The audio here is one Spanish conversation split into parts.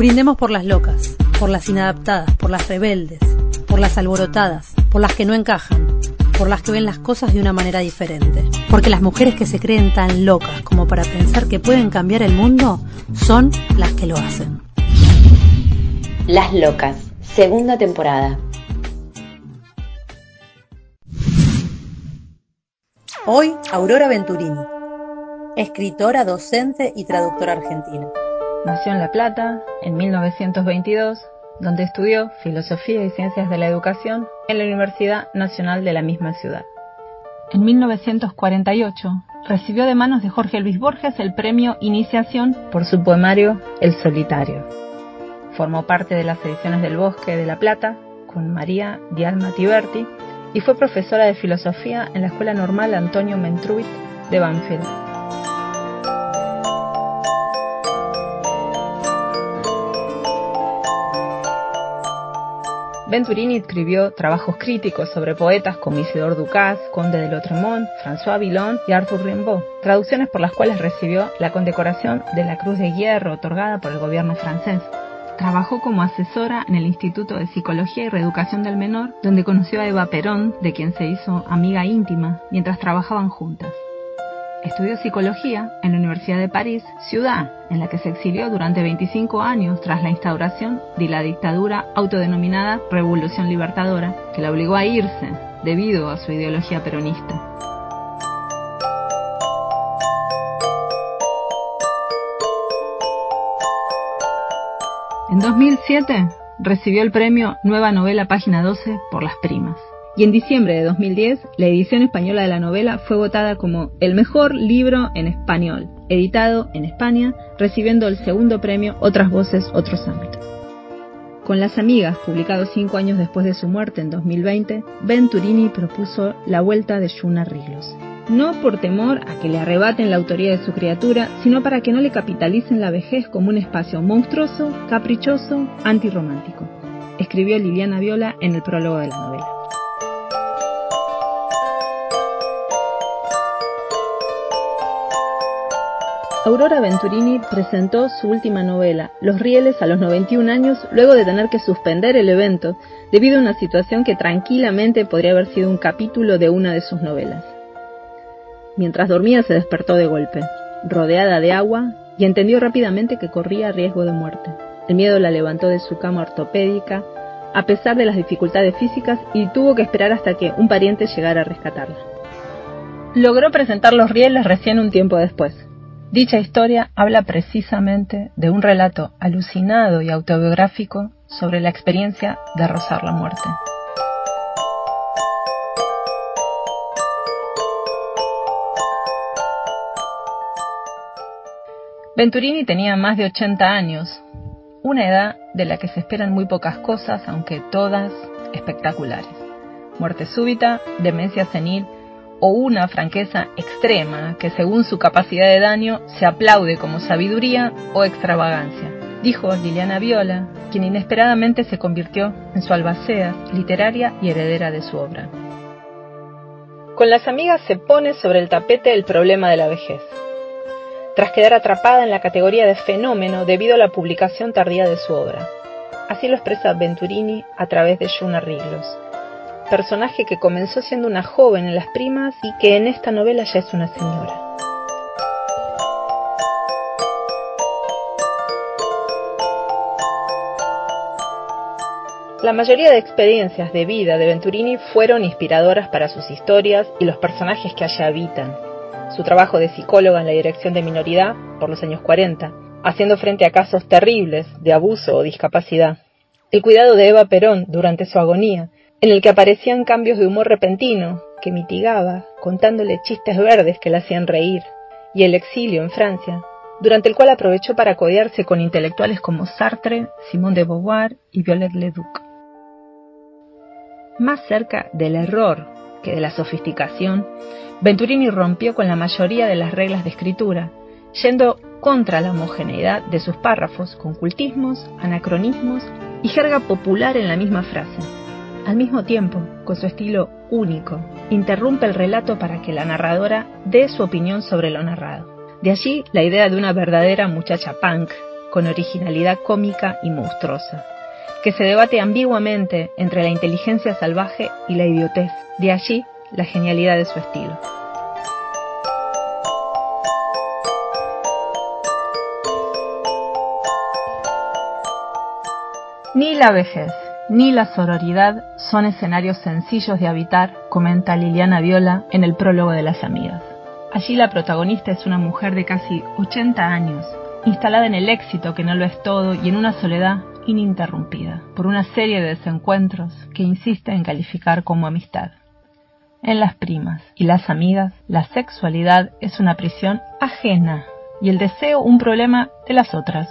Brindemos por las locas, por las inadaptadas, por las rebeldes, por las alborotadas, por las que no encajan, por las que ven las cosas de una manera diferente. Porque las mujeres que se creen tan locas como para pensar que pueden cambiar el mundo son las que lo hacen. Las locas, segunda temporada. Hoy, Aurora Venturini, escritora, docente y traductora argentina. Nació en La Plata en 1922, donde estudió Filosofía y Ciencias de la Educación en la Universidad Nacional de la misma ciudad. En 1948 recibió de manos de Jorge Luis Borges el premio Iniciación por su poemario El Solitario. Formó parte de las ediciones del Bosque de La Plata con María Dialma Tiberti y fue profesora de filosofía en la Escuela Normal Antonio Mentruit de Banfield. Venturini escribió trabajos críticos sobre poetas como Isidore Ducasse, Conde de Lautremont, François Villon y Arthur Rimbaud, traducciones por las cuales recibió la condecoración de la Cruz de Hierro otorgada por el gobierno francés. Trabajó como asesora en el Instituto de Psicología y Reeducación del Menor, donde conoció a Eva Perón, de quien se hizo amiga íntima, mientras trabajaban juntas. Estudió psicología en la Universidad de París, ciudad en la que se exilió durante 25 años tras la instauración de la dictadura autodenominada Revolución Libertadora, que la obligó a irse debido a su ideología peronista. En 2007 recibió el premio Nueva Novela Página 12 por Las Primas y en diciembre de 2010 la edición española de la novela fue votada como el mejor libro en español, editado en España, recibiendo el segundo premio Otras Voces, Otros Ámbitos. Con Las Amigas, publicado cinco años después de su muerte en 2020, Venturini propuso la vuelta de Yuna. No por temor a que le arrebaten la autoría de su criatura, sino para que no le capitalicen la vejez como un espacio monstruoso, caprichoso, antirromántico. Escribió Liliana Viola en el prólogo de la novela. Aurora Venturini presentó su última novela, Los Rieles, a los 91 años, luego de tener que suspender el evento debido a una situación que tranquilamente podría haber sido un capítulo de una de sus novelas. Mientras dormía se despertó de golpe, rodeada de agua, y entendió rápidamente que corría riesgo de muerte. El miedo la levantó de su cama ortopédica, a pesar de las dificultades físicas, y tuvo que esperar hasta que un pariente llegara a rescatarla. Logró presentar los rieles recién un tiempo después, Dicha historia habla precisamente de un relato alucinado y autobiográfico sobre la experiencia de rozar la muerte. Venturini tenía más de 80 años, una edad de la que se esperan muy pocas cosas, aunque todas espectaculares. Muerte súbita, demencia senil, o una franqueza extrema que según su capacidad de daño se aplaude como sabiduría o extravagancia, dijo Liliana Viola, quien inesperadamente se convirtió en su albacea literaria y heredera de su obra. Con las amigas se pone sobre el tapete el problema de la vejez, tras quedar atrapada en la categoría de fenómeno debido a la publicación tardía de su obra. Así lo expresa Venturini a través de Juna Riglos, personaje que comenzó siendo una joven en las primas y que en esta novela ya es una señora. La mayoría de experiencias de vida de Venturini fueron inspiradoras para sus historias y los personajes que allá habitan. Su trabajo de psicóloga en la dirección de minoridad por los años 40, haciendo frente a casos terribles de abuso o discapacidad. El cuidado de Eva Perón durante su agonía en el que aparecían cambios de humor repentino que mitigaba contándole chistes verdes que le hacían reír, y el exilio en Francia, durante el cual aprovechó para codearse con intelectuales como Sartre, Simone de Beauvoir y Violette Leduc. Más cerca del error que de la sofisticación, Venturini rompió con la mayoría de las reglas de escritura, yendo contra la homogeneidad de sus párrafos con cultismos, anacronismos y jerga popular en la misma frase al mismo tiempo, con su estilo único, interrumpe el relato para que la narradora dé su opinión sobre lo narrado. De allí la idea de una verdadera muchacha punk, con originalidad cómica y monstruosa, que se debate ambiguamente entre la inteligencia salvaje y la idiotez, de allí la genialidad de su estilo. Ni la vejez ni la sororidad son escenarios sencillos de habitar, comenta Liliana Viola en el prólogo de Las Amigas. Allí la protagonista es una mujer de casi 80 años, instalada en el éxito que no lo es todo y en una soledad ininterrumpida por una serie de desencuentros que insiste en calificar como amistad. En las primas y las amigas, la sexualidad es una prisión ajena y el deseo un problema de las otras.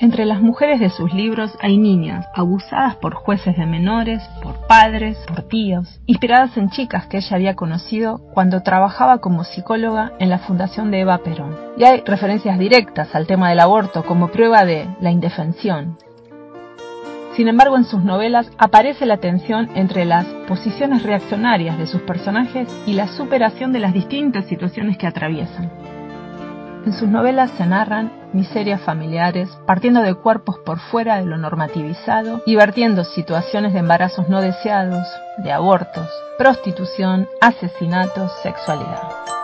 Entre las mujeres de sus libros hay niñas abusadas por jueces de menores, por padres, por tíos, inspiradas en chicas que ella había conocido cuando trabajaba como psicóloga en la fundación de Eva Perón. Y hay referencias directas al tema del aborto como prueba de la indefensión. Sin embargo, en sus novelas aparece la tensión entre las posiciones reaccionarias de sus personajes y la superación de las distintas situaciones que atraviesan. En sus novelas se narran miserias familiares, partiendo de cuerpos por fuera de lo normativizado y vertiendo situaciones de embarazos no deseados, de abortos, prostitución, asesinatos, sexualidad.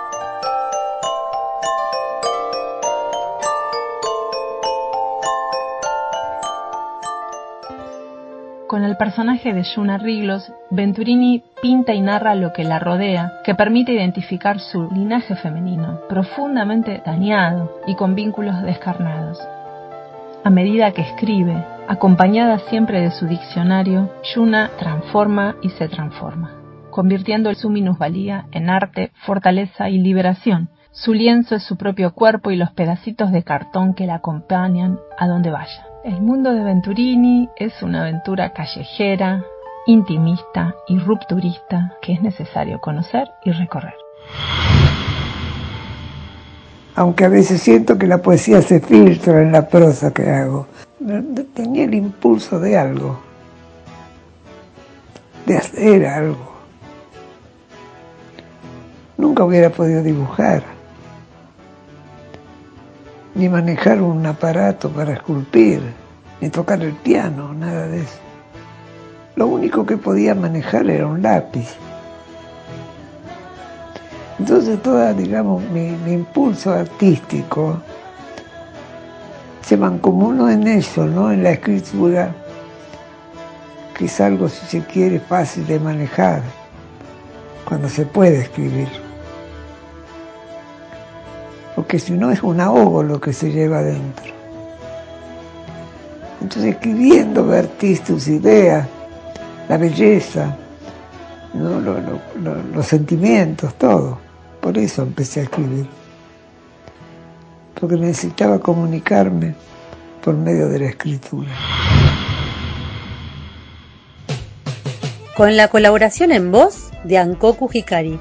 Con el personaje de Yuna Riglos, Venturini pinta y narra lo que la rodea, que permite identificar su linaje femenino, profundamente dañado y con vínculos descarnados. A medida que escribe, acompañada siempre de su diccionario, Yuna transforma y se transforma, convirtiendo su minusvalía en arte, fortaleza y liberación. Su lienzo es su propio cuerpo y los pedacitos de cartón que la acompañan a donde vaya. El mundo de Venturini es una aventura callejera, intimista y rupturista que es necesario conocer y recorrer. Aunque a veces siento que la poesía se filtra en la prosa que hago. Tenía el impulso de algo, de hacer algo. Nunca hubiera podido dibujar ni manejar un aparato para esculpir, ni tocar el piano, nada de eso. Lo único que podía manejar era un lápiz. Entonces toda, digamos, mi, impulso artístico se mancomunó en eso, ¿no? En la escritura, que es algo, si se quiere, fácil de manejar, cuando se puede escribir porque si no es un ahogo lo que se lleva adentro. Entonces escribiendo vertiste tus ideas, la belleza, los sentimientos, todo. Por eso empecé a escribir. Porque necesitaba comunicarme por medio de la escritura. Con la colaboración en voz de Ankoku Hikari.